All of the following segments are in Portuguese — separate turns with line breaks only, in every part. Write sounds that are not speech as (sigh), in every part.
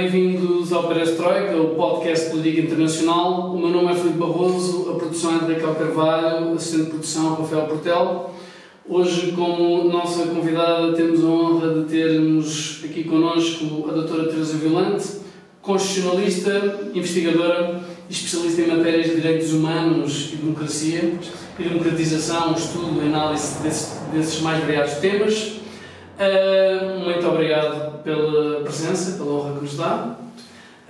Bem-vindos ao Perestroika, o podcast político internacional. O meu nome é Felipe Barroso, a produção é de Raquel Carvalho, assistente de produção Rafael Portel. Hoje, como nossa convidada, temos a honra de termos aqui connosco a doutora Teresa Violante, constitucionalista, investigadora especialista em matérias de direitos humanos e democracia e democratização, estudo e análise desses, desses mais variados temas. Uh, muito obrigado pela presença, pela honra que nos dá.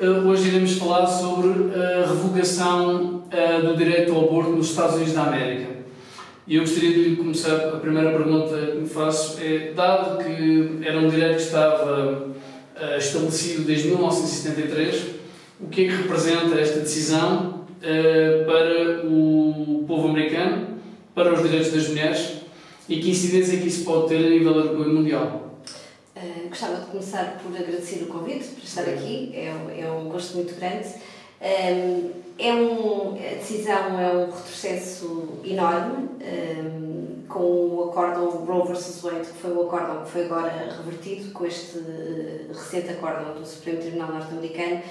Uh, hoje iremos falar sobre a revogação uh, do direito ao aborto nos Estados Unidos da América. E eu gostaria de começar, a primeira pergunta que me faço é, dado que era um direito que estava estabelecido desde 1973, o que é que representa esta decisão para o povo americano, para os direitos das mulheres e que incidência é que isso pode ter a nível mundial?
Uh, gostava de começar por agradecer o convite para estar aqui, é, é um gosto muito grande. Um, é um, a decisão é um retrocesso enorme, um, com o acórdão Roe vs. Wade, que foi o acórdão que foi agora revertido, com este recente acórdão do Supremo Tribunal Norte-Americano,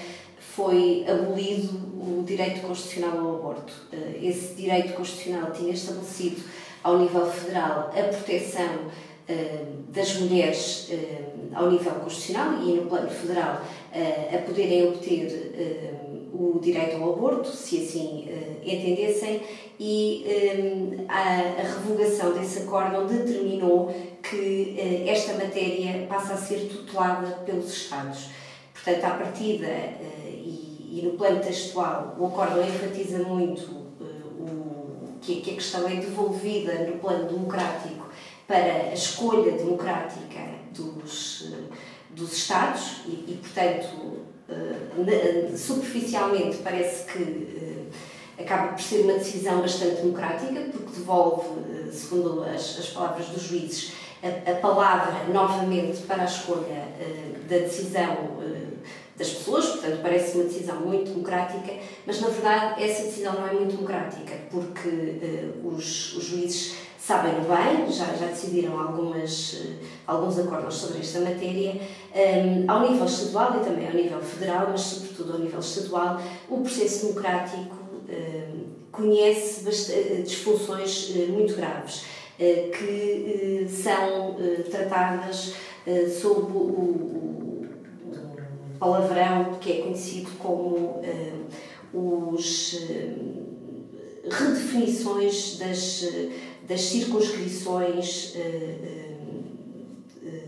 foi abolido o direito constitucional ao aborto. Esse direito constitucional tinha estabelecido ao nível federal a proteção uh, das mulheres uh, ao nível constitucional e no plano federal uh, a poderem obter o direito ao aborto, se assim entendessem, e a, revogação desse acórdão determinou que esta matéria passa a ser tutelada pelos Estados. Portanto, à partida e no plano textual, o acórdão enfatiza muito que, que a questão é devolvida no plano democrático para a escolha democrática dos, dos Estados e, e portanto, eh, superficialmente parece que eh, acaba por ser uma decisão bastante democrática, porque devolve, eh, segundo as, as palavras dos juízes, a, a, palavra novamente para a escolha da decisão das pessoas, portanto parece uma decisão muito democrática, mas na verdade essa decisão não é muito democrática, porque uh, os, os, juízes sabem bem, já, já decidiram algumas, uh, alguns acordos sobre esta matéria, um, ehm, ao nível estadual e também ao nível federal, mas sobretudo ao nível estadual, o processo democrático uh, conhece disfunções muito graves, que são tratadas sob o palavrão que é conhecido como uh, os uh, redefinições das, das circunscrições uh,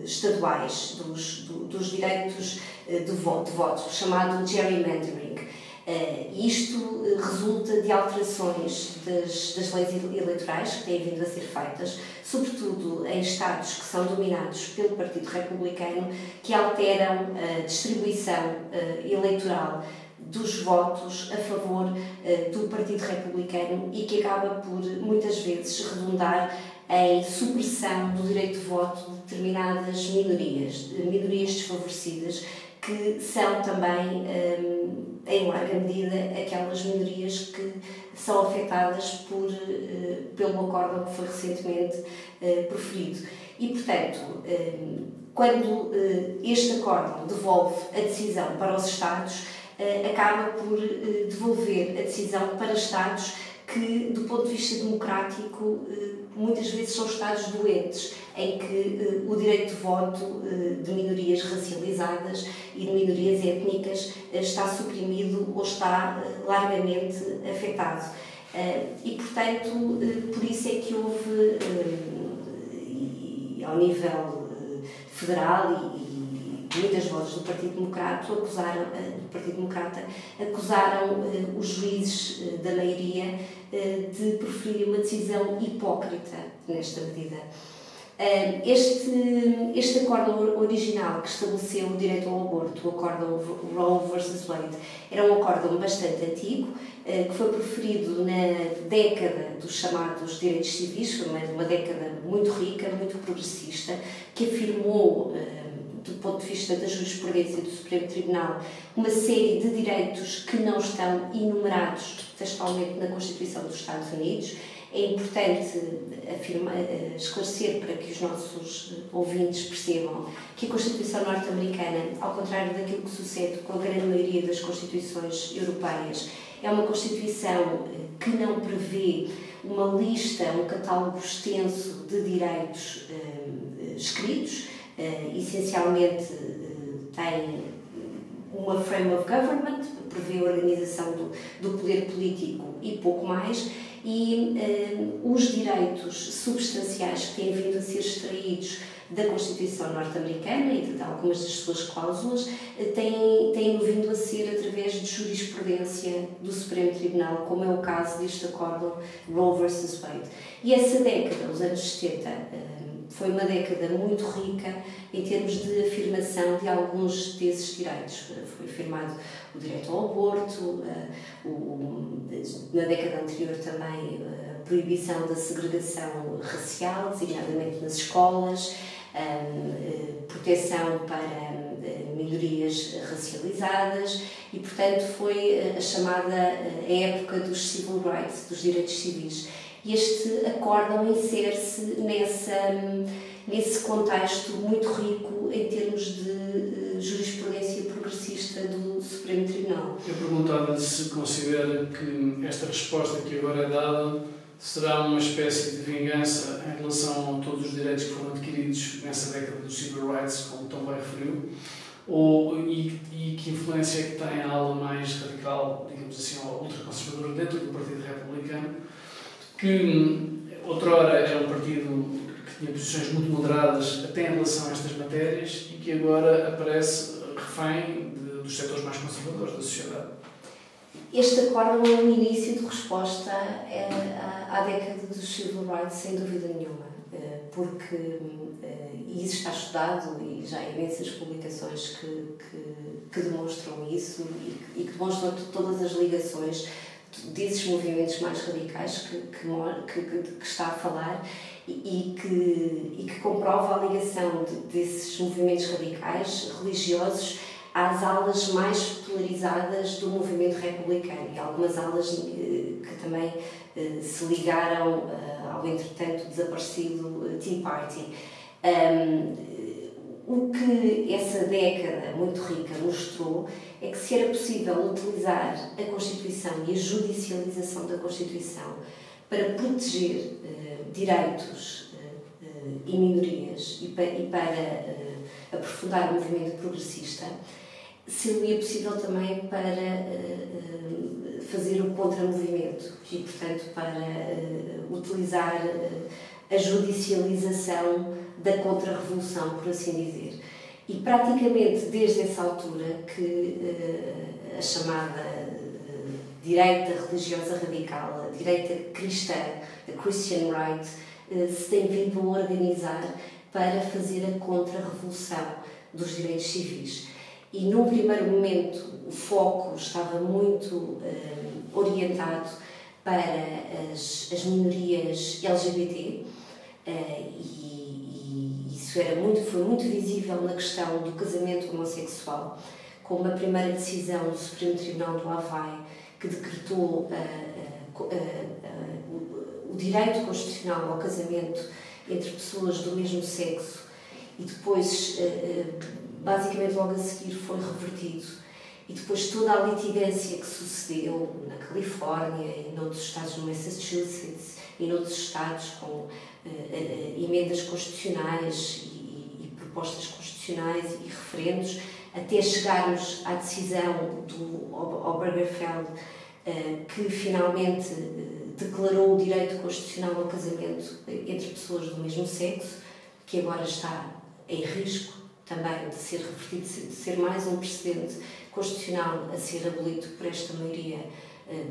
estaduais dos, do, dos direitos de voto, de voto, chamado gerrymandering. Uh, isto resulta de alterações das, das leis eleitorais que têm vindo a ser feitas, sobretudo em Estados que são dominados pelo Partido Republicano, que alteram a distribuição uh, eleitoral dos votos a favor do Partido Republicano e que acaba por muitas vezes redundar em supressão do direito de voto de determinadas minorias, minorias desfavorecidas, que são também, um, em larga medida, aquelas minorias que são afetadas por, uh, pelo acordo que foi recentemente uh, proferido. E, portanto, quando este acordo devolve a decisão para os Estados, acaba por devolver a decisão para Estados que, do ponto de vista democrático, muitas vezes são Estados doentes, em que uh, o direito de voto uh, de minorias racializadas e de minorias étnicas está suprimido ou está largamente afetado. e, portanto, por isso é que houve, ao nível federal e, muitas vozes do Partido Democrata acusaram, do Partido Democrata acusaram os juízes da maioria de preferir uma decisão hipócrita nesta medida. Este, este acordo original que estabeleceu o direito ao aborto, o acordo Roe vs. Wade, era um acordo bastante antigo, eh, que foi preferido na década dos chamados direitos civis, uma década muito rica, muito progressista, que afirmou do ponto de vista da jurisprudência do Supremo Tribunal, uma série de direitos que não estão enumerados textualmente na Constituição dos Estados Unidos. É importante afirma, esclarecer para que os nossos ouvintes percebam que a Constituição norte-americana, ao contrário daquilo que sucede com a grande maioria das Constituições europeias, é uma Constituição que não prevê uma lista, um catálogo extenso de direitos eh, escritos, eh, essencialmente eh, tem uma frame of government, prevê a organização do, do poder político e pouco mais, e os direitos substanciais que têm vindo a ser extraídos da Constituição norte-americana e de algumas das suas cláusulas têm, têm vindo a ser através de jurisprudência do Supremo Tribunal, como é o caso deste acórdão Roe versus Wade. E essa década, os anos 70, eh, foi uma década muito rica em termos de afirmação de alguns desses direitos. Foi afirmado o direito ao aborto, eh, na década anterior também eh, a proibição da segregação racial, designadamente nas escolas, eh, proteção para minorias racializadas e, portanto, foi a chamada época dos civil rights, dos direitos civis. E este acórdão insere-se nessa, nesse contexto muito rico em termos de jurisprudência progressista do Supremo Tribunal.
Eu perguntava-lhe se considera que esta resposta que agora é dada será uma espécie de vingança em relação a todos os direitos que foram adquiridos nessa década dos civil rights, como também referiu, ou, e, e que influência é que tem a ala mais radical, digamos assim, ultraconservadora dentro do Partido Republicano, que outrora era um partido que tinha posições muito moderadas até em relação a estas matérias e que agora aparece refém de, dos setores mais conservadores da sociedade.
Este acordo é um início de resposta eh, à década dos civil rights, sem dúvida nenhuma, eh, porque eh, e isso está estudado e já há imensas publicações que, que, que demonstram isso e, que demonstram todas as ligações desses movimentos mais radicais que, que, que, que está a falar e, e, que, e que comprova a ligação de, desses movimentos radicais religiosos às alas mais polarizadas do movimento republicano e algumas alas eh, que também eh, se ligaram eh, ao entretanto desaparecido Tea Party. O que essa década muito rica mostrou é que se era possível utilizar a Constituição e a judicialização da Constituição para proteger direitos e minorias e para, e para aprofundar o movimento progressista, seria possível também para uh, fazer o contramovimento e, portanto, para uh, utilizar uh, a judicialização da contra-revolução, por assim dizer. E praticamente desde essa altura que a chamada direita religiosa radical, a direita cristã, a Christian Right, se tem vindo a organizar para fazer a contra-revolução dos direitos civis e num primeiro momento o foco estava muito uh, orientado para as, as minorias LGBT uh, eh, e, isso era muito, foi muito visível na questão do casamento homossexual, com uma primeira decisão do Supremo Tribunal do Havaí que decretou uh, o, o direito constitucional ao casamento entre pessoas do mesmo sexo e depois basicamente logo a seguir foi revertido. E depois toda a litigância que sucedeu na Califórnia e noutros estados no Massachusetts e noutros estados com uh, uh, emendas constitucionais e, e, propostas constitucionais e referendos, até chegarmos à decisão do Obergefell, que finalmente declarou o direito constitucional ao casamento entre pessoas do mesmo sexo, que agora está em risco também de ser revertido, de ser mais um precedente constitucional a ser abolido por esta maioria eh,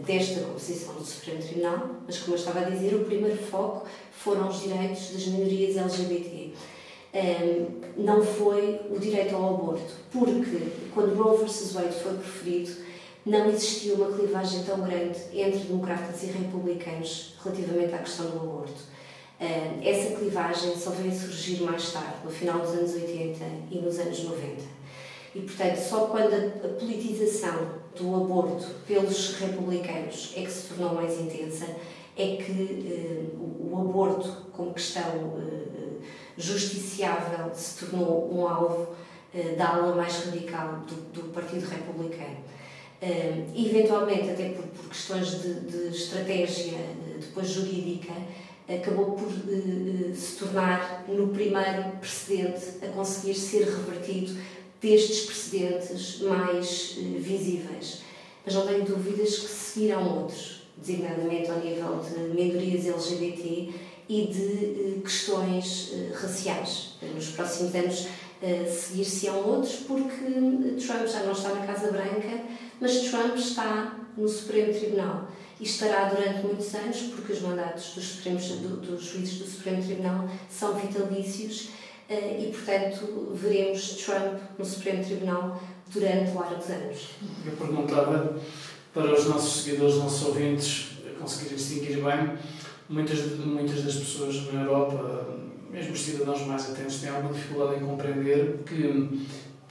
desta composição do Supremo Tribunal, mas como eu estava a dizer, o primeiro foco foram os direitos das minorias LGBT. não foi o direito ao aborto, porque quando Roe vs. Wade foi preferido, não existia uma clivagem tão grande entre democratas e republicanos relativamente à questão do aborto. Eh, essa clivagem só veio surgir mais tarde, no final dos anos 80 e nos anos 90. E, portanto, só quando a politização do aborto pelos republicanos é que se tornou mais intensa, é que o, o, aborto, como questão justiciável, se tornou um alvo da ala mais radical do, do Partido Republicano. eventualmente, até por, por questões de, de estratégia depois jurídica, acabou por se tornar no primeiro precedente a conseguir ser revertido destes precedentes mais uh, visíveis. Mas não tenho dúvidas que seguirão outros, designadamente ao nível de minorias LGBT e de uh, questões raciais. Nos próximos anos seguir-se-ão outros, porque Trump já não está na Casa Branca, mas Trump está no Supremo Tribunal e estará durante muitos anos, porque os mandatos dos, Supremos, do, dos juízes do Supremo Tribunal são vitalícios eh, e, portanto, veremos Trump no Supremo Tribunal durante largos anos.
Eu perguntava para os nossos seguidores, os nossos ouvintes, conseguirem distinguir bem, muitas, muitas das pessoas na Europa, mesmo os cidadãos mais atentos, têm alguma dificuldade em compreender que,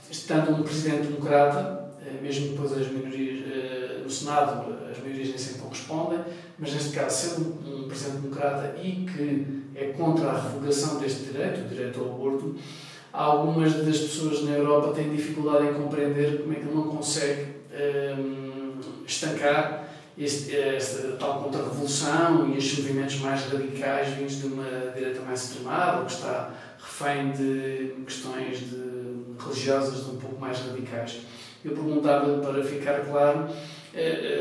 estando um presidente democrata, eh, mesmo depois as minorias eh, no Senado, as maiorias nem sempre correspondem, mas neste caso, sendo um presidente democrata e que é contra a revogação deste direito, o direito ao aborto, algumas das pessoas na Europa têm dificuldade em compreender como é que não consegue um, estancar este, esta tal contra-revolução e estes movimentos mais radicais vindos de uma direita mais extremada, ou que está refém de questões de religiosas de um pouco mais radicais. Eu perguntava para ficar claro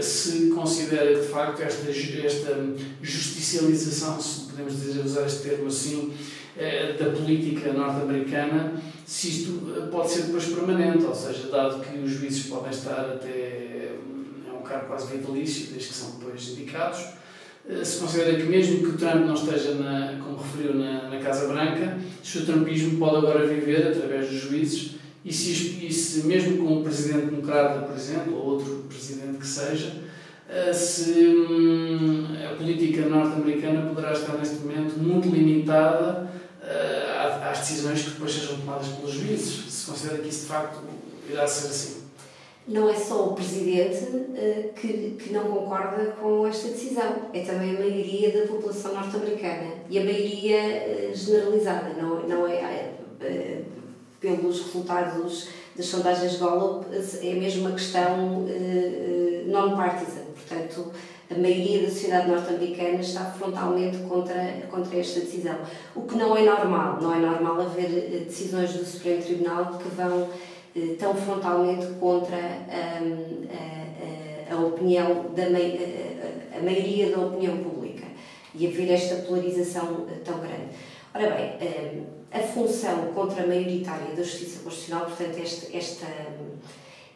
se considera que de facto esta, esta justicialização, se podemos dizer, usar este termo assim, eh, da política norte-americana, se isto pode ser depois permanente, ou seja, dado que os juízes podem estar até é um cargo quase vitalício, desde que são depois indicados, se considera que mesmo que o Trump não esteja, na, como referiu, na, na Casa Branca, se o trumpismo pode agora viver através dos juízes e se, e se mesmo com um presidente democrata, por exemplo, ou outro presidente que seja, eh, se hum, a política norte-americana poderá estar neste momento muito limitada eh, às decisões que depois sejam tomadas pelos juízes. Se considera que isso de facto irá ser assim.
Não é só o Presidente uh, que, que não concorda com esta decisão, é também a maioria da população norte-americana e a maioria generalizada, não, não é. Pelos resultados das sondagens Gallup, é mesmo uma questão uh, non-partisan. Portanto, a maioria da sociedade norte-americana está frontalmente contra, contra esta decisão. O que não é normal. Não é normal haver eh, decisões do Supremo Tribunal que vão uh, tão frontalmente contra um, a, a, a, opinião da a, a maioria da opinião pública e haver esta polarização tão grande. Ora bem, a função contra-maioritária da Justiça Constitucional, portanto, esta, esta,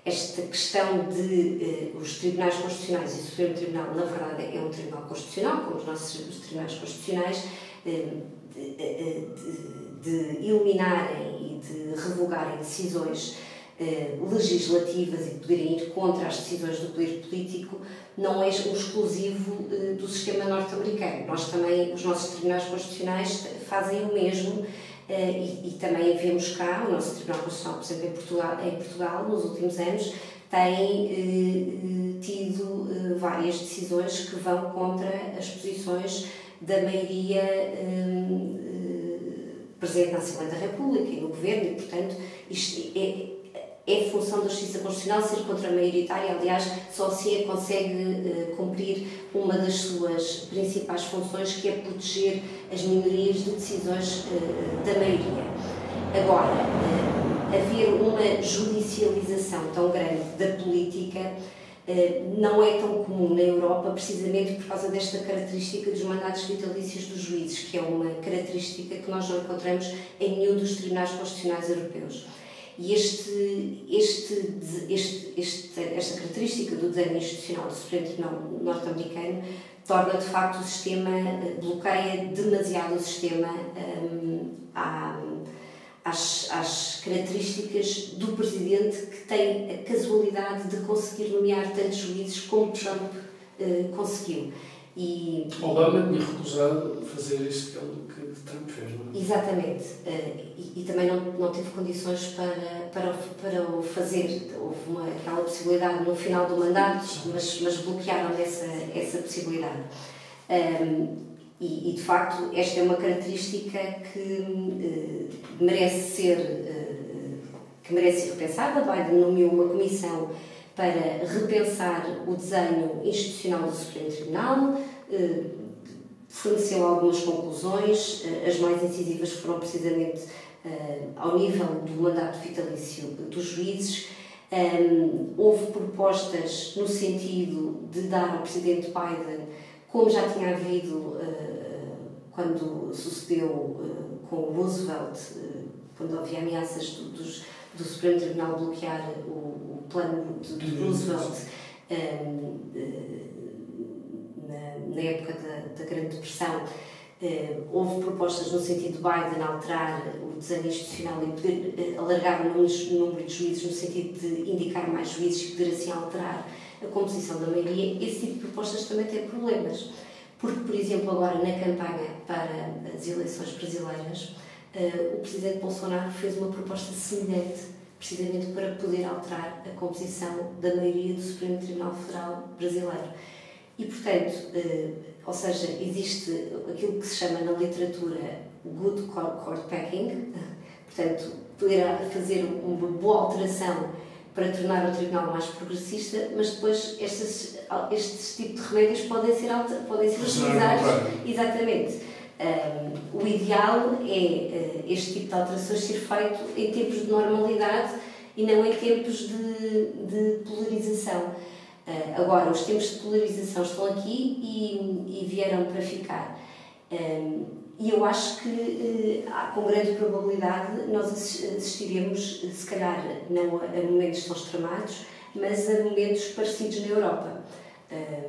esta questão de uh, os tribunais constitucionais e o Supremo Tribunal, na verdade, é um tribunal constitucional, como os nossos os tribunais constitucionais, uh, de, de, de, eliminarem e de revogarem decisões legislativas e poderem ir contra as decisões do poder político, não é exclusivo do sistema norte-americano. Nós também, os nossos tribunais constitucionais fazem o mesmo eh, e, e, também vemos cá, o nosso Tribunal Constitucional, por exemplo, em Portugal, em Portugal nos últimos anos, tem eh, tido eh, várias decisões que vão contra as posições da maioria eh, presente na Assembleia da República e no Governo, e, portanto, isto é, é função da Justiça Constitucional ser contra-maioritária, aliás, só assim é consegue uh, cumprir uma das suas principais funções, que é proteger as minorias de decisões uh, da maioria. Agora, uh, haver uma judicialização tão grande da política não é tão comum na Europa, precisamente por causa desta característica dos mandatos vitalícios dos juízes, que é uma característica que nós não encontramos em nenhum dos tribunais constitucionais europeus. E este, este, este, este, esta característica do desenho institucional do Supremo norte-americano torna de facto o sistema, eh, bloqueia demasiado o sistema às, às características do Presidente que tem a casualidade de conseguir nomear tantos juízes como Trump uh, conseguiu.
E, Obama tinha recusado fazer isso que, que Trump fez, não
é? Exatamente. Uh, e, e, também não, não teve condições para, para, para o fazer. Houve uma, aquela possibilidade no final do mandato, mas, mas bloquearam essa, essa possibilidade. Um, e, e, de facto, esta é uma característica que uh, merece ser uh, que merece ser repensada. Biden nomeou uma comissão para repensar o desenho institucional do Supremo Tribunal, uh, forneceu algumas conclusões, as mais incisivas foram precisamente ao nível do mandato vitalício dos juízes. Um, houve propostas no sentido de dar ao Presidente Biden como já tinha havido quando sucedeu com Roosevelt, quando havia ameaças do, do Supremo Tribunal bloquear o plano de, de Roosevelt um, na, na, época da, da Grande Depressão. houve propostas no sentido de Biden alterar o desenho institucional e poder alargar o número de juízes, no sentido de indicar mais juízes e poder assim alterar a composição da maioria, esse tipo de propostas também tem problemas. Porque, por exemplo, agora na campanha para as eleições brasileiras, uh, o presidente Bolsonaro fez uma proposta semelhante, precisamente para poder alterar a composição da maioria do Supremo Tribunal Federal brasileiro. E, portanto, uh, ou seja, existe aquilo que se chama na literatura good court packing, (laughs) portanto, poder fazer uma boa alteração para tornar o tribunal mais progressista, mas depois estes, estes tipos de remédios podem ser, podem ser utilizados. Exatamente. Um, o ideal é uh, este tipo de alterações ser feito em tempos de normalidade e não em tempos de, de polarização. Uh, agora, os tempos de polarização estão aqui e, e vieram para ficar. Um, e eu acho que, eh, com grande probabilidade, nós assistiremos, se calhar, não a momentos tão extremados, mas a momentos parecidos na Europa. Eh,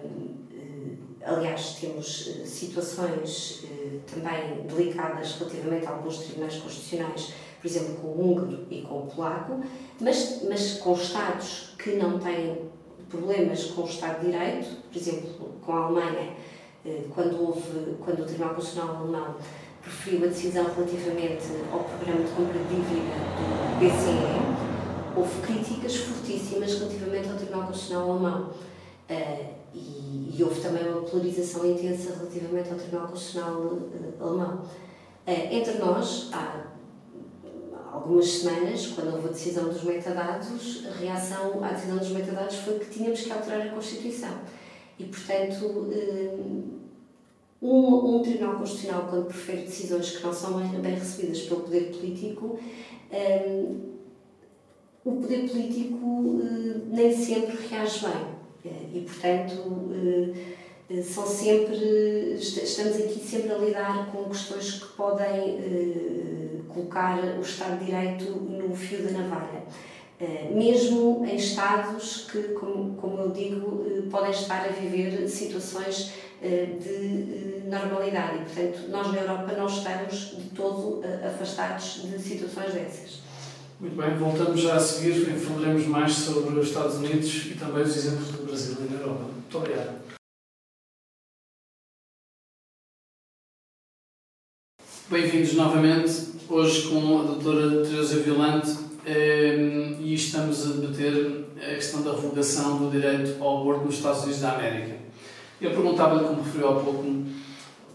aliás, temos eh, situações também delicadas relativamente a alguns tribunais constitucionais, por exemplo, com o húngaro e com o polaco, mas, mas com Estados que não têm problemas com o Estado de Direito, por exemplo, com a Alemanha eh, quando, houve, quando o Tribunal Constitucional Alemão preferiu a decisão relativamente ao programa de compra de dívida do BCE, houve críticas fortíssimas relativamente ao Tribunal Constitucional Alemão. E, e, houve também uma polarização intensa relativamente ao Tribunal Constitucional uh, Alemão. Uh, entre nós, há algumas semanas, quando houve a decisão dos metadados, a reação à decisão dos metadados foi que tínhamos que alterar a Constituição e, portanto, eh, um, um Tribunal Constitucional, quando prefere decisões que não são bem recebidas pelo poder político, eh, o poder político eh, nem sempre reage bem. E, portanto, são sempre, estamos aqui sempre a lidar com questões que podem colocar o Estado de Direito no fio da navalha. Eh, mesmo em estados que, como, como eu digo, eh, podem estar a viver situações eh, de normalidade. E, portanto, nós na Europa não estamos de todo afastados de situações dessas.
Muito bem, voltamos já a seguir e falaremos mais sobre os Estados Unidos e também os exemplos do Brasil e da Europa. Muito obrigado. Bem-vindos novamente, hoje com a doutora Teresa Violante, Ehm, e estamos a debater a questão da revogação do direito ao aborto nos Estados Unidos da América. Eu perguntava-lhe, como referiu há pouco,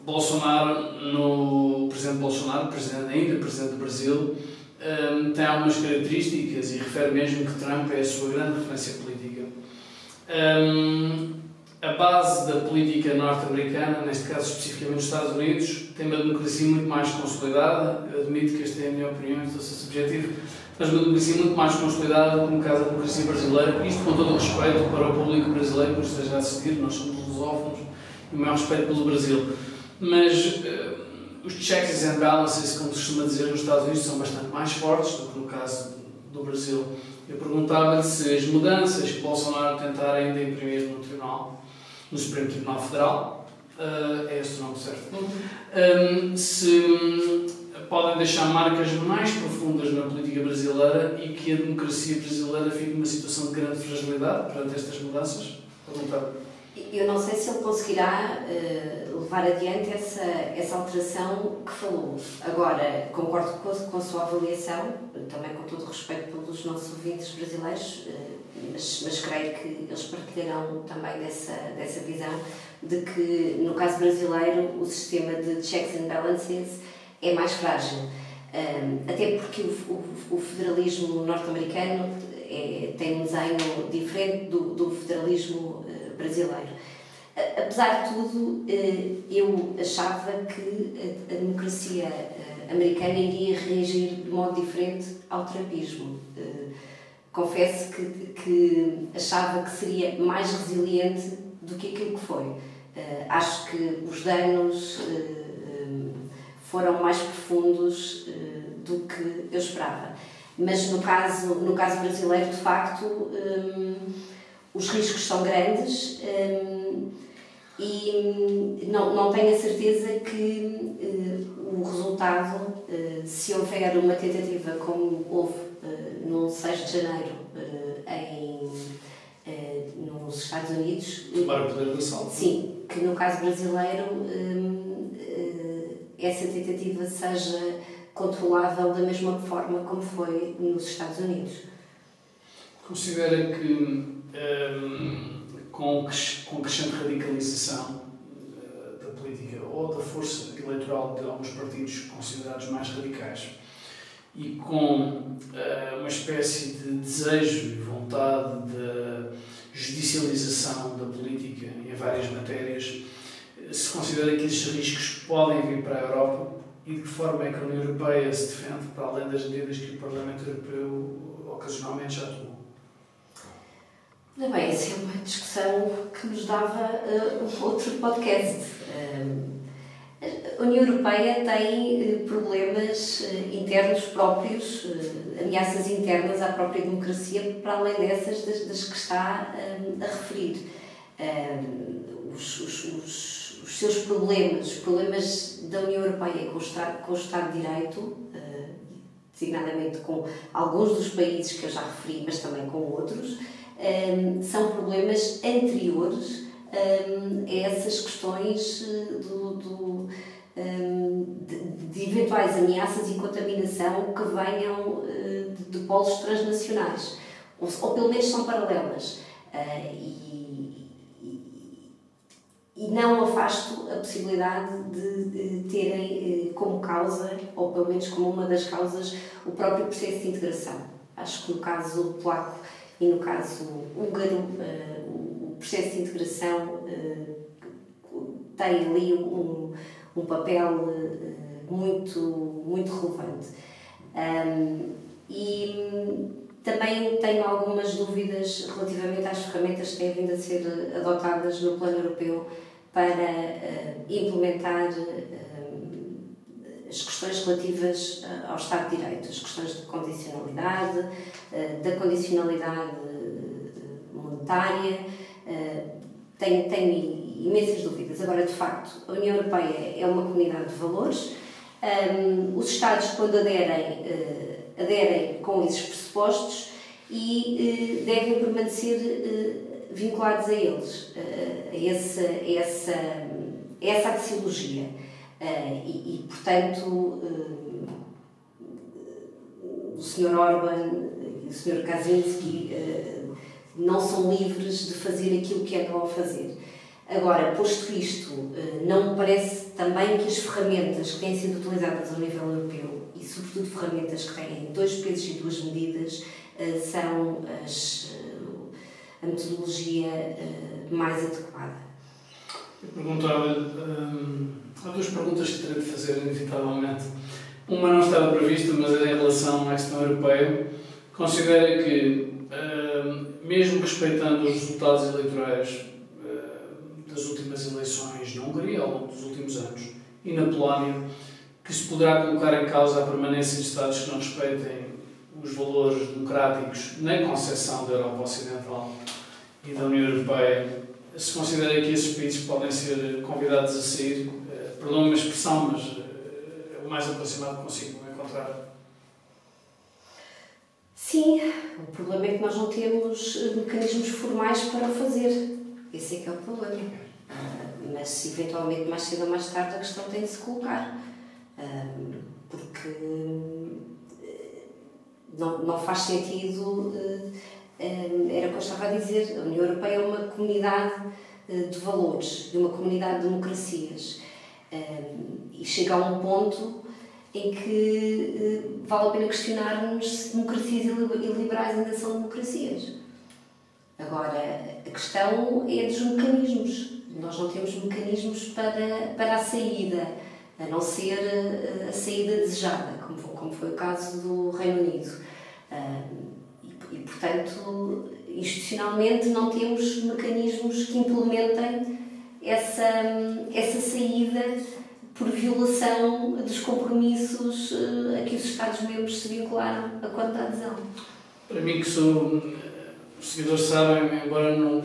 Bolsonaro, no presidente Bolsonaro, presidente, ainda presidente do Brasil, ehm, tem algumas características e refere mesmo que Trump é a sua grande referência política. Ehm, a base da política norte-americana, neste caso especificamente nos Estados Unidos, tem uma democracia muito mais consolidada. Eu admito que esta é a minha opinião, estou a ser subjetivo, mas uma democracia muito mais consolidada do que no caso da democracia brasileira, isto com todo o respeito para o público brasileiro que nos esteja a assistir, nós somos lusófonos e o maior respeito pelo Brasil. Mas uh, os checks and balances, como se costuma dizer nos Estados Unidos, são bastante mais fortes do que no caso do Brasil. Eu perguntava-lhe se as mudanças que Bolsonaro tentar ainda imprimir no Tribunal, no Supremo Tribunal Federal, uh, é esse o nome certo, um, se podem deixar marcas mais profundas na política brasileira e que a democracia brasileira fique numa situação de grande fragilidade perante estas mudanças? Perguntar.
Eu não sei se ele conseguirá uh, levar adiante essa, essa alteração que falou. Agora, concordo com, com a sua avaliação, também com todo o respeito pelos nossos ouvintes brasileiros, uh, mas, mas creio que eles partilharão também dessa, dessa visão de que, no caso brasileiro, o sistema de checks and balances é mais frágil. Um, até porque o, o, o federalismo norte-americano é, tem um desenho diferente do, do federalismo brasileiro. Apesar de tudo, uh, eu achava que a, democracia uh, americana iria reagir de modo diferente ao trumpismo. confesso que, que achava que seria mais resiliente do que aquilo que foi. acho que os danos foram mais profundos do que eu esperava. Mas no caso, no caso brasileiro, de facto, os riscos são grandes um, e não, não tenho a certeza que uh, o resultado, uh, se houver uma tentativa como houve uh, no 6 de janeiro em, nos Estados Unidos.
Tomar o poder do salto.
Sim, que no caso brasileiro um, essa tentativa seja controlável da mesma forma como foi nos Estados Unidos.
Considera que um, com, com crescente radicalização uh, da política ou da força eleitoral de alguns partidos considerados mais radicais e com uh, uma espécie de desejo e vontade de judicialização da política em várias matérias, se considera que esses riscos podem vir para a Europa e de que forma é que a União Europeia se defende para além das medidas que o Parlamento Europeu ocasionalmente já tomou?
Ora bem, essa é uma discussão que nos dava uh, outro podcast. Uh, a União Europeia tem uh, problemas uh, internos próprios, ameaças internas à própria democracia, para além dessas das, das que está a referir. Os, os, os os seus problemas, os problemas da União Europeia com o Estado, com o Estado de Direito, eh, designadamente com alguns dos países que eu já referi, mas também com outros, eh, são problemas anteriores eh, a essas questões do, do de, eventuais ameaças e contaminação que venham de, polos transnacionais, ou, ou pelo menos são paralelas. e e não afasto a possibilidade de, de terem eh, como causa, ou pelo menos como uma das causas, o próprio processo de integração. Acho que no caso polaco e no caso húngaro, eh, o processo de integração eh, tem ali um, um papel muito, muito relevante. e também tenho algumas dúvidas relativamente às ferramentas que têm vindo a ser adotadas no plano europeu para uh, implementar uh, as questões relativas ao Estado de Direito, as questões de condicionalidade, uh, da condicionalidade monetária. tenho, tenho imensas dúvidas. Agora, de facto, a União Europeia é uma comunidade de valores. Os Estados, quando aderem, aderem com esses pressupostos e devem permanecer vinculados a eles, eh, a essa, essa, a essa axiologia. Eh, e, e, portanto, eh, o Sr. Orban e o Sr. Kaczynski não são livres de fazer aquilo que andam a fazer. Agora, posto isto, não me parece também que as ferramentas que têm sido utilizadas ao nível europeu, e sobretudo ferramentas que têm dois pesos e duas medidas, são as a metodologia mais adequada.
Eu perguntava, há duas perguntas que terei de fazer, inevitavelmente. Uma não estava prevista, mas é em relação à questão europeia. Considera que, hum, mesmo respeitando os resultados eleitorais hum, das últimas eleições na Hungria, ao longo dos últimos anos, e na Polónia, que se poderá colocar em causa a permanência de Estados que não respeitem os valores democráticos na concepção da Europa Ocidental e da União Europeia, se considera que esses países podem ser convidados a sair, eh, perdão uma expressão, mas eh, é o mais aproximado que consigo encontrar.
Sim, o problema é que nós não temos eh, mecanismos formais para o fazer. Esse é que é o problema. Uh, mas eventualmente mais cedo ou mais tarde a questão tem de se colocar. Porque não, não faz sentido, era o que eu estava a dizer, a União Europeia é uma comunidade de valores, de uma comunidade de democracias. E chega a um ponto em que vale a pena questionarmos se democracias iliberais ainda são democracias. Agora, a questão é dos mecanismos. Nós não temos mecanismos para, para a saída, a não ser a, a saída desejada, como, como foi o caso do Reino Unido. e, e, portanto, institucionalmente não temos mecanismos que implementem essa, essa saída por violação dos compromissos a que os Estados-membros se vincularam a quanto à adesão.
Para mim, que sou os seguidores sabem, embora não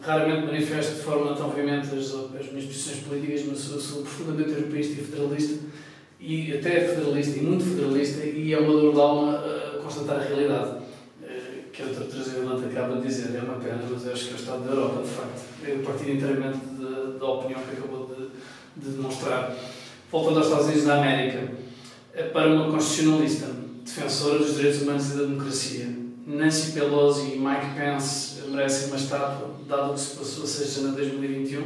raramente manifeste de forma tão veemente as, as minhas posições políticas, mas eu sou profundamente europeísta e federalista, e até federalista, e muito federalista, e é uma dor de alma a constatar a realidade. Eh, que outra transivelante acaba de dizer, é uma pena, mas acho que é o Estado da Europa, de facto. Eu inteiramente da opinião que acabou de, de demonstrar. Voltando aos Estados Unidos da América, é para uma constitucionalista, defensora dos direitos humanos e da democracia, Nancy Pelosi e Mike Pence merecem uma estátua, dado o que se passou a 6 de janeiro de 2021?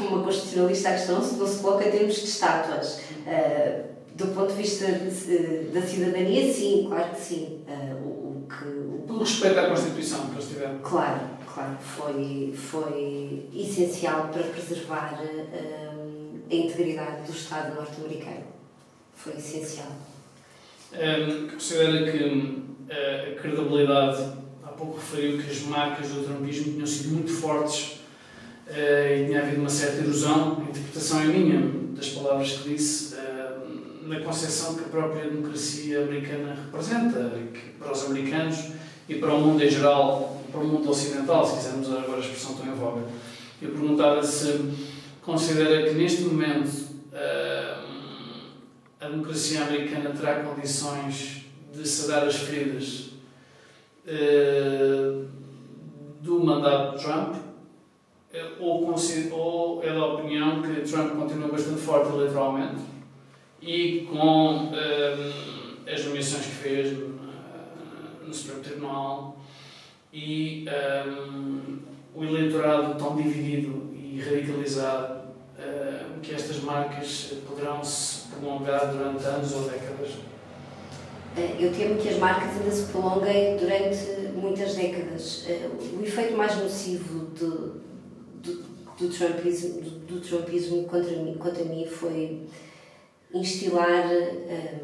Uma constitucionalista, a questão não se coloca em termos de estátuas. Uh, do ponto de vista de, da cidadania, sim, claro que sim. Uh, o, o, que,
o... respeito à Constituição que eles tiveram.
Claro, claro. Foi, foi essencial para preservar uh, a integridade do Estado norte-americano. Foi essencial.
Um, considera que a credibilidade, há pouco referiu que as marcas do trumpismo tinham sido muito fortes e tinha havido uma certa erosão, a interpretação é minha das palavras que disse, na concepção que a própria democracia americana representa, que para os americanos e para o mundo em geral, para o mundo ocidental, se quisermos usar agora a expressão tão em voga. Eu perguntava se considera que neste momento a democracia americana terá condições de sarar as feridas uh, do mandato de Trump, eh, ou, é da opinião que Trump continua bastante forte eleitoralmente e com uh, as nomeações que fez no Supremo Tribunal e um, o eleitorado tão dividido e radicalizado que estas marcas poderão se prolongar durante anos ou décadas.
Eh, eu temo que as marcas ainda se prolonguem durante muitas décadas. Eh, o efeito mais nocivo do, do, do Trumpismo, do, do Trumpismo contra, mim, contra mim foi instilar um, eh,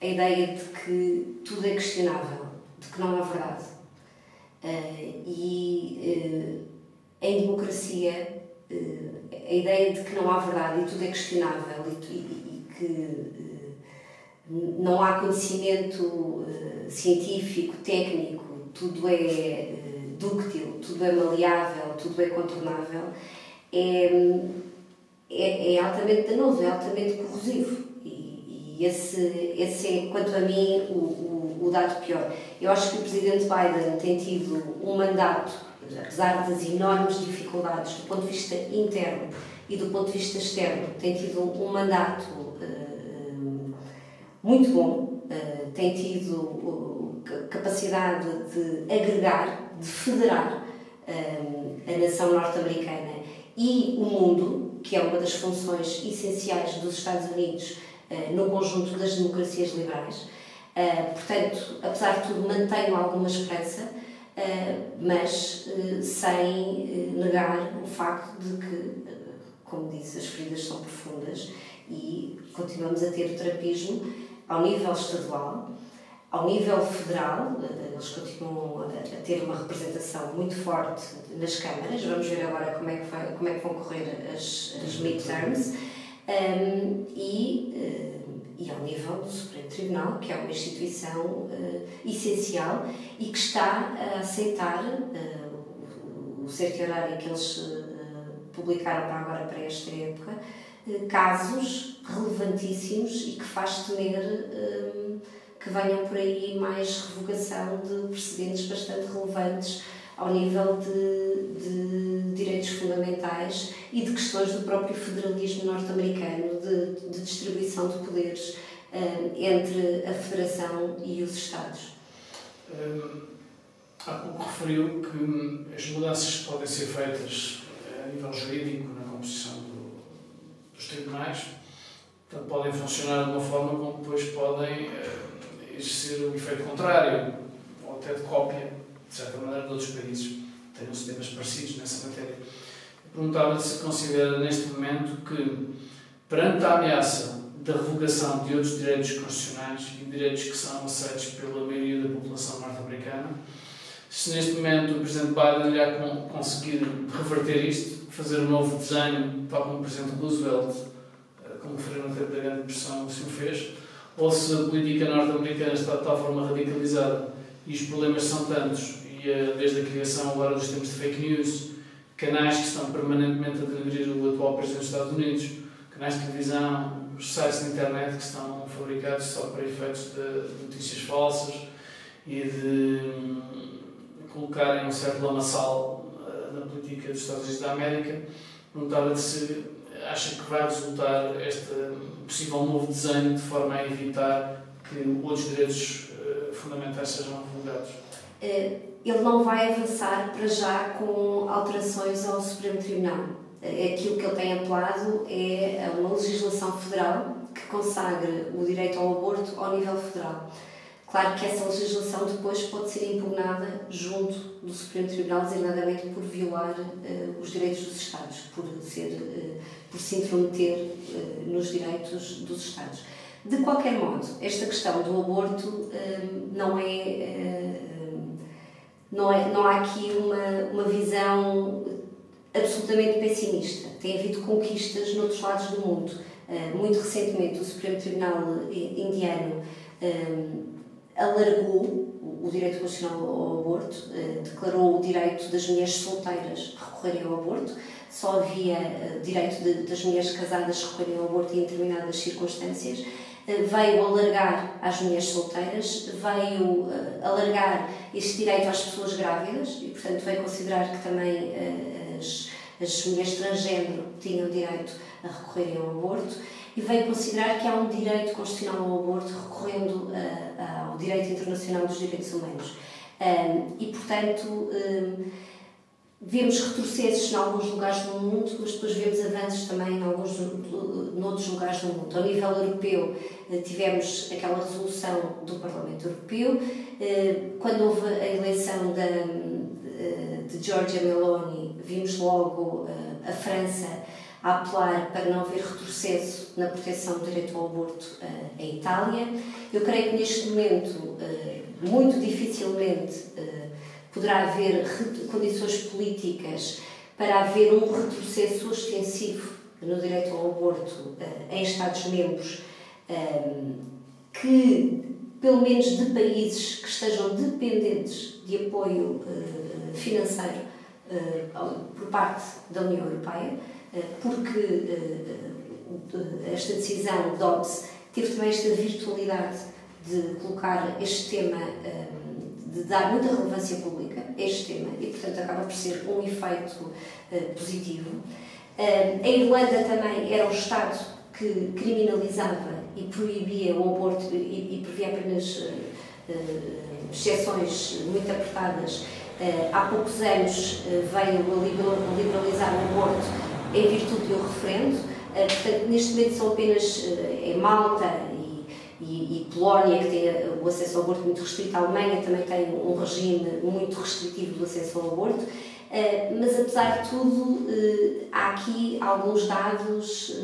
a ideia de que tudo é questionável, de que não há verdade. Uh, e uh, em democracia, uh, a ideia de que não há verdade e tudo é questionável e, e, e que não há conhecimento científico, técnico, tudo é dúctil, tudo é maleável, tudo é contornável, é, é, é altamente danoso, é altamente corrosivo. E, esse, esse é, quanto a mim, o, o, o dado pior. Eu acho que o Presidente Biden tem tido um mandato, apesar das enormes dificuldades do ponto de vista interno e do ponto de vista externo, tem tido um mandato muito bom, uh, tem tido uh, capacidade de agregar, de federar uh, a nação norte-americana e o mundo, que é uma das funções essenciais dos Estados Unidos no conjunto das democracias liberais. portanto, apesar de tudo, mantenho alguma esperança, mas sem negar o facto de que, como disse, as feridas são profundas e continuamos a ter o terapismo ao nível estadual, ao nível federal, eh, eles continuam a ter uma representação muito forte nas câmaras. Vamos ver agora como é que, vai, como é que vão correr as, as midterms. Um, e, uh, e ao nível do Supremo Tribunal, que é uma instituição uh, essencial e que está a aceitar uh, o, o certo horário que eles publicaram para agora, para esta época, casos relevantíssimos e que faz temer que venham por aí mais revogação de precedentes bastante relevantes ao nível de, de direitos fundamentais e de questões do próprio federalismo norte-americano, de, de, distribuição de poderes. uh, entre a Federação e os Estados.
Um, há pouco referiu que as mudanças podem ser feitas a nível jurídico na composição do, dos tribunais, portanto, podem funcionar de uma forma como depois podem uh, exercer o efeito contrário, ou até de cópia, de certa maneira, de outros países tenham sistemas parecidos nessa matéria. Perguntava-lhe se considera neste momento que, perante a ameaça da revogação de outros direitos constitucionais e direitos que são aceitos pela maioria da população norte-americana, se neste momento o Presidente Biden irá conseguir reverter isto, fazer um novo desenho, tal como o Presidente Roosevelt, eh, como referiu no tempo da Grande Depressão, assim o fez, ou se a política norte-americana está de tal forma radicalizada e os problemas são tantos, e eh, desde a criação agora dos tempos de fake news, canais que estão permanentemente a denegrir o atual Presidente dos Estados Unidos, canais de televisão, os sites de internet que estão fabricados só para efeitos de notícias falsas e de hum, colocarem um certo lamaçal uh, na política dos Estados Unidos da América, perguntava-lhe se acha que vai resultar este possível novo desenho de forma a evitar que outros direitos uh, fundamentais sejam revogados.
Uh, ele não vai avançar para já com alterações ao Supremo Tribunal. Aquilo que ele tem apelado é uma legislação federal que consagre o direito ao aborto ao nível federal. Claro que essa legislação depois pode ser impugnada junto do Supremo Tribunal, designadamente por violar uh, os direitos dos Estados, por, ser, uh, por se intrometer uh, nos direitos dos Estados. De qualquer modo, esta questão do aborto não é. não, é, não há aqui uma, uma visão absolutamente pessimista. Tem havido conquistas noutros lados do mundo. Muito recentemente, o Supremo Tribunal Indiano alargou o direito constitucional ao aborto, eh, declarou o direito das mulheres solteiras recorrerem ao aborto, só havia eh, direito de, das mulheres casadas recorrerem ao aborto em determinadas circunstâncias, eh, veio alargar às mulheres solteiras, veio alargar esse direito às pessoas grávidas e, portanto, veio considerar que também as, as mulheres transgênero tinham direito a recorrerem ao aborto e veio considerar que há um direito constitucional ao aborto recorrendo ao direito internacional dos direitos humanos. Um, e, portanto, um, vemos retrocessos em alguns lugares do mundo, mas depois vemos avanços também em alguns noutros lugares do mundo. Ao nível europeu, eh, tivemos aquela resolução do Parlamento Europeu, eh, quando houve a eleição da, de Giorgia Meloni, vimos logo a França a apelar para não haver retrocesso na proteção do direito ao aborto uh, em Itália. Eu creio que neste momento, uh, muito dificilmente, uh, poderá haver condições políticas para haver um retrocesso ostensivo no direito ao aborto em Estados-membros que, pelo menos de países que estejam dependentes de apoio financeiro por parte da União Europeia, eh, porque eh, eh, esta decisão Dobbs teve também esta virtualidade de colocar este tema, de dar muita relevância pública a este tema e, portanto, acaba por ser um efeito positivo. A Irlanda também era um Estado que criminalizava e proibia o aborto e previa apenas exceções muito apertadas. Há poucos anos veio a liberalizar o aborto em virtude do referendo. Eh, portanto, neste momento são apenas Malta e, e, e, Polónia que têm o acesso ao aborto muito restrito. A Alemanha também tem um regime muito restritivo do acesso ao aborto. Mas, apesar de tudo, há aqui alguns dados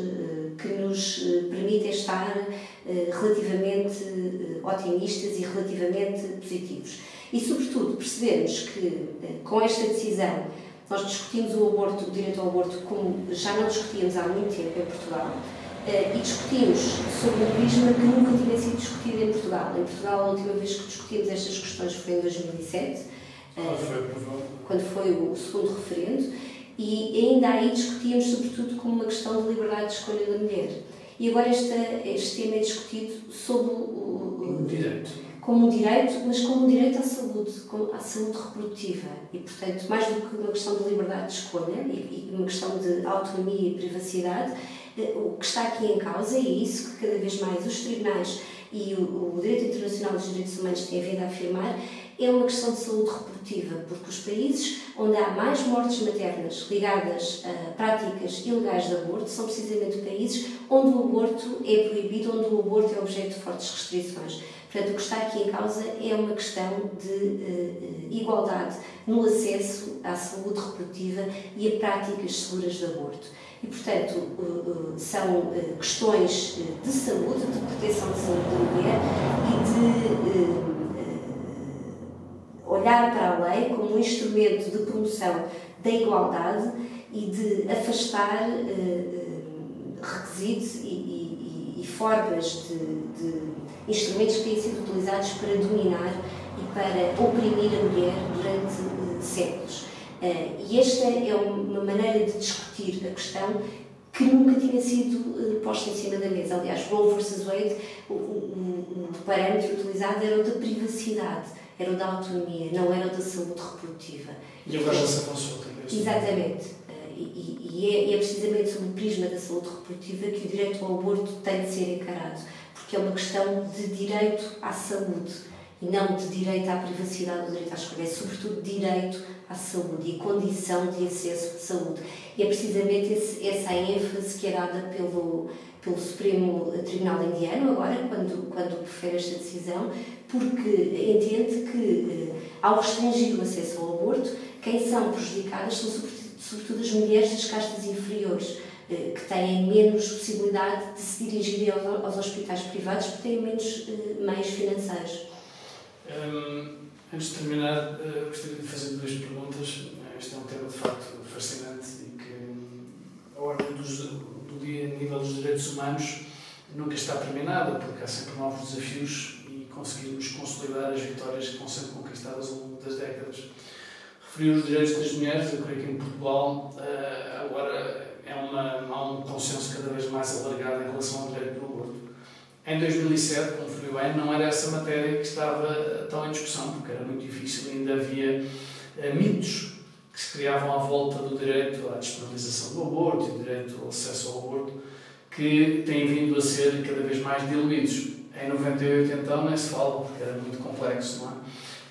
que nos permitem estar relativamente otimistas e relativamente positivos. E, sobretudo, percebemos que com esta decisão nós discutimos o aborto, o direito ao aborto, como já não discutíamos há muito tempo em Portugal, eh, e discutimos sobre um prisma que nunca tinha sido discutido em Portugal. Em Portugal, a última vez que discutimos estas questões foi em 2007,
eh,
quando foi o segundo referendo, e ainda aí discutíamos sobretudo como uma questão de liberdade de escolha da mulher. E agora este, este tema é discutido sob o,
o direito
como um direito, mas como um direito à saúde, à saúde reprodutiva. E, portanto, mais do que uma questão de liberdade de escolha e, uma questão de autonomia e privacidade, eh, o que está aqui em causa, é isso que cada vez mais os tribunais e o direito internacional dos direitos humanos têm vindo a afirmar, é uma questão de saúde reprodutiva, porque os países onde há mais mortes maternas ligadas a práticas ilegais de aborto são precisamente países onde o aborto é proibido, onde o aborto é objeto de fortes restrições. Portanto, o que está aqui em causa é uma questão de uh, igualdade no acesso à saúde reprodutiva e a práticas seguras de aborto. E, portanto, uh, uh, são questões de saúde, de proteção de saúde da mulher e de olhar para a lei como um instrumento de promoção da igualdade e de afastar requisitos e, e, e formas de, de instrumentos que têm sido utilizados para dominar e para oprimir a mulher durante uh, séculos. Uh, e esta é uma maneira de discutir a questão que nunca tinha sido uh, posta em cima da mesa. Aliás, Roe vs. Wade, o, o, o parâmetro utilizado era o da privacidade, era o da autonomia, não era o da saúde reprodutiva.
E agora já se avançou também.
Exatamente. E, e, é, é precisamente sob o prisma da saúde reprodutiva que o direito ao aborto tem de ser encarado que é uma questão de direito à saúde e não de direito à privacidade ou direito à escolha, é sobretudo direito à saúde e condição de acesso à saúde. E é precisamente esse, essa ênfase que é dada pelo, pelo Supremo Tribunal Indiano, agora, quando, quando prefere esta decisão, porque entende que, eh, ao restringir o acesso ao aborto, quem são prejudicadas são sobretudo, sobretudo as mulheres das castas inferiores que têm menos possibilidade de se dirigirem aos, aos hospitais privados porque têm menos uh, meios financeiros.
Um, antes de terminar, uh, gostaria de fazer duas perguntas. Este é um tema de facto fascinante e que hum, a ordem dos, do dia a nível dos direitos humanos nunca está terminada, porque há sempre novos desafios e conseguimos consolidar as vitórias que vão sendo conquistadas ao longo das décadas. Referi os direitos das mulheres, eu creio que em Portugal agora é uma, há um consenso cada vez mais alargado em relação ao direito do aborto. Em 2007, como foi bem, não era essa matéria que estava tão em discussão, porque era muito difícil, ainda havia uh, mitos que se criavam à volta do direito à disponibilização do aborto e do direito ao acesso ao aborto, que têm vindo a ser cada vez mais diluídos. Em 98, então, nem se fala, porque era muito complexo, não é?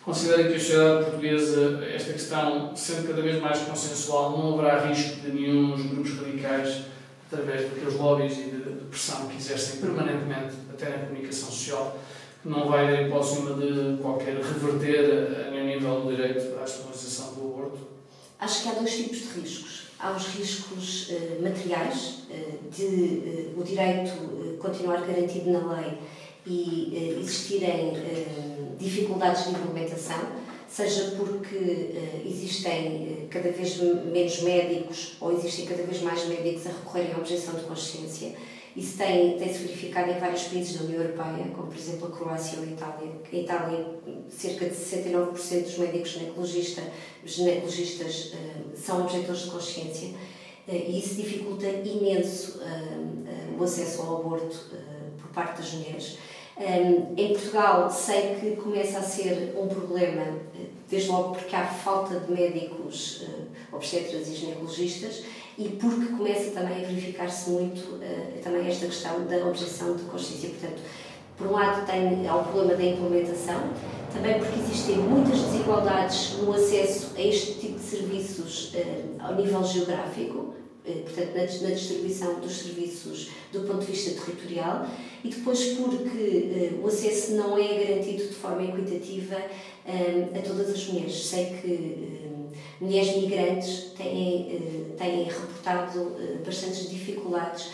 Considera que a sociedade portuguesa, esta questão, sendo cada vez mais consensual, não haverá risco de nenhum dos grupos radicais, através daqueles lobbies e de pressão que exercem permanentemente, até na comunicação social, que não vai dar hipótese de qualquer reverter a, a nível do direito à despenalização do aborto?
Acho que há dois tipos de riscos. Há os riscos eh, materiais, eh, de eh, o direito continuar garantido na lei e eh, existirem eh, dificuldades de implementação, seja porque uh, existem uh, cada vez menos médicos ou existem cada vez mais médicos a recorrerem à objeção de consciência. Isso tem, tem se verificado em vários países da União Europeia, como por exemplo a Croácia ou a Itália. Em Itália, cerca de 69% dos médicos ginecologistas, ginecologistas uh, são objetores de consciência e isso dificulta imenso o acesso ao aborto por parte das mulheres. Um, em Portugal, sei que começa a ser um problema, eh, desde logo porque há falta de médicos uh, obstetras e ginecologistas e porque começa também a verificar-se muito uh, também esta questão da objeção de consciência. Portanto, por um lado, tem, há o problema da implementação, também porque existem muitas desigualdades no acesso a este tipo de serviços uh, ao nível geográfico. Eh, portanto, na, distribuição dos serviços do ponto de vista territorial e depois porque uh, o acesso não é garantido de forma equitativa uh, a todas as mulheres. Sei que mulheres migrantes têm, têm reportado bastantes dificuldades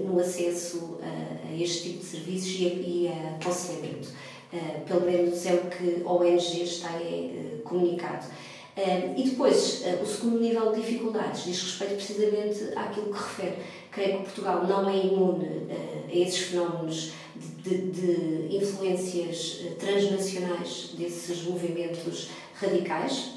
no acesso a, este tipo de serviços e a aconselhamento. pelo menos é o que ONGs têm comunicado e depois, uh, o segundo nível de dificuldades diz respeito precisamente àquilo que refere. Creio que Portugal não é imune uh, a esses fenómenos de, de, influências uh, transnacionais desses movimentos radicais,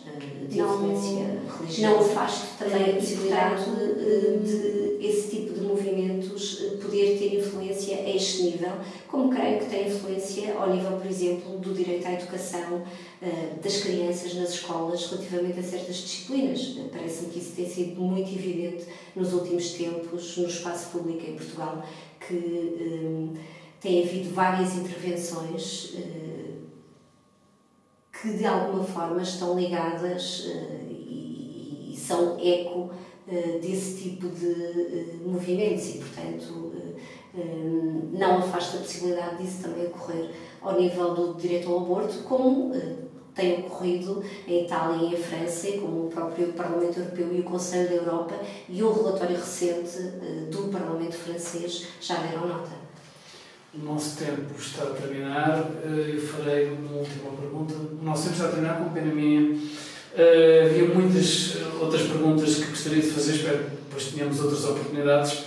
de não, influência religiosa. Não afaste também a possibilidade de, de esse tipo de movimentos poder ter influência a este nível, como creio que tem influência ao nível, por exemplo, do direito à educação das crianças nas escolas relativamente a certas disciplinas. Parece-me que isso tem sido muito evidente nos últimos tempos no espaço público em Portugal, que tem havido várias intervenções que de alguma forma estão ligadas e, são eco desse tipo de movimentos e, portanto, não afasta a possibilidade disso também ocorrer ao nível do direito ao aborto, como tem ocorrido em Itália e em França, e como o próprio Parlamento Europeu e o Conselho da Europa e um relatório recente do Parlamento francês já deram nota.
O nosso tempo está a terminar. Eh, eu farei uma última pergunta. O nosso tempo está a terminar, com pena minha. Havia muitas outras perguntas que gostaria de fazer, espero que depois tenhamos outras oportunidades.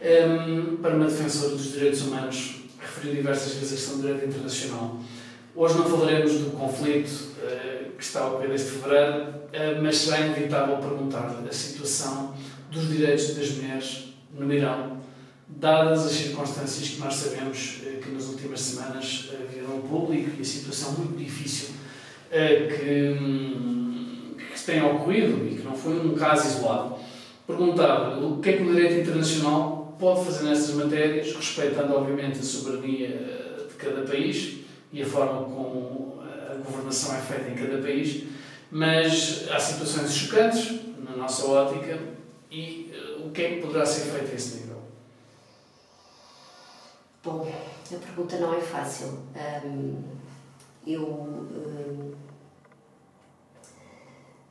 Um, ehm, para uma defensora dos direitos humanos, referiu diversas vezes a questão do direito internacional. Hoje não falaremos do conflito uh, que está a ocorrer este fevereiro, uh, mas será inevitável perguntar-lhe a situação dos direitos das mulheres no Irão dadas as circunstâncias que nós sabemos eh, que nas últimas semanas vieram ao público e a situação muito difícil que, hum, tem ocorrido e que não foi um caso isolado, perguntava o que é que o direito internacional pode fazer nestas matérias, respeitando obviamente a soberania de cada país e a forma como a governação é feita em cada país, mas há situações chocantes na nossa ótica e o que é que poderá ser feito a esse nível?
Bom, a pergunta não é fácil. Eu,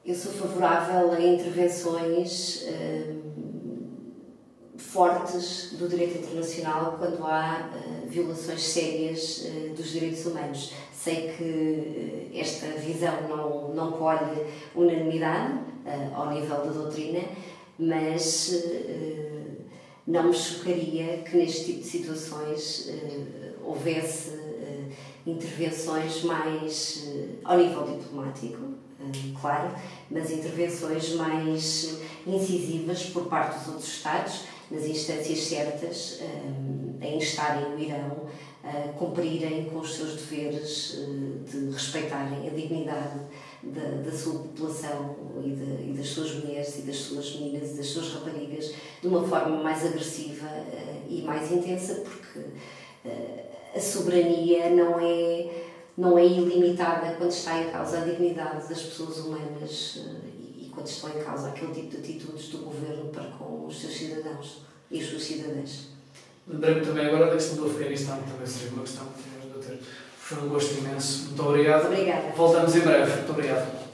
eu sou favorável a intervenções um, fortes do direito internacional quando há uh, violações sérias uh, dos direitos humanos. Sei que uh, esta visão não, não colhe unanimidade ao nível da doutrina, mas não me chocaria que neste tipo de situações houvesse intervenções mais ao nível diplomático, claro, mas intervenções mais incisivas por parte dos outros Estados, nas instâncias certas, em estarem no Irão, a cumprirem com os seus deveres de respeitarem a dignidade da, da sua população e, de, e, das suas mulheres e das suas meninas e das suas raparigas de uma forma mais agressiva e mais intensa, porque a soberania não é, não é ilimitada quando está em causa a dignidade das pessoas humanas uh, e quando estão em causa aquele tipo de atitudes do governo para com os seus cidadãos e as suas cidadãs.
Lembrei-me também agora da questão do Afeganistão, que também seria uma questão que tínhamos de ter. Foi um gosto imenso. Muito obrigado.
Obrigada.
Voltamos em breve. Muito obrigado.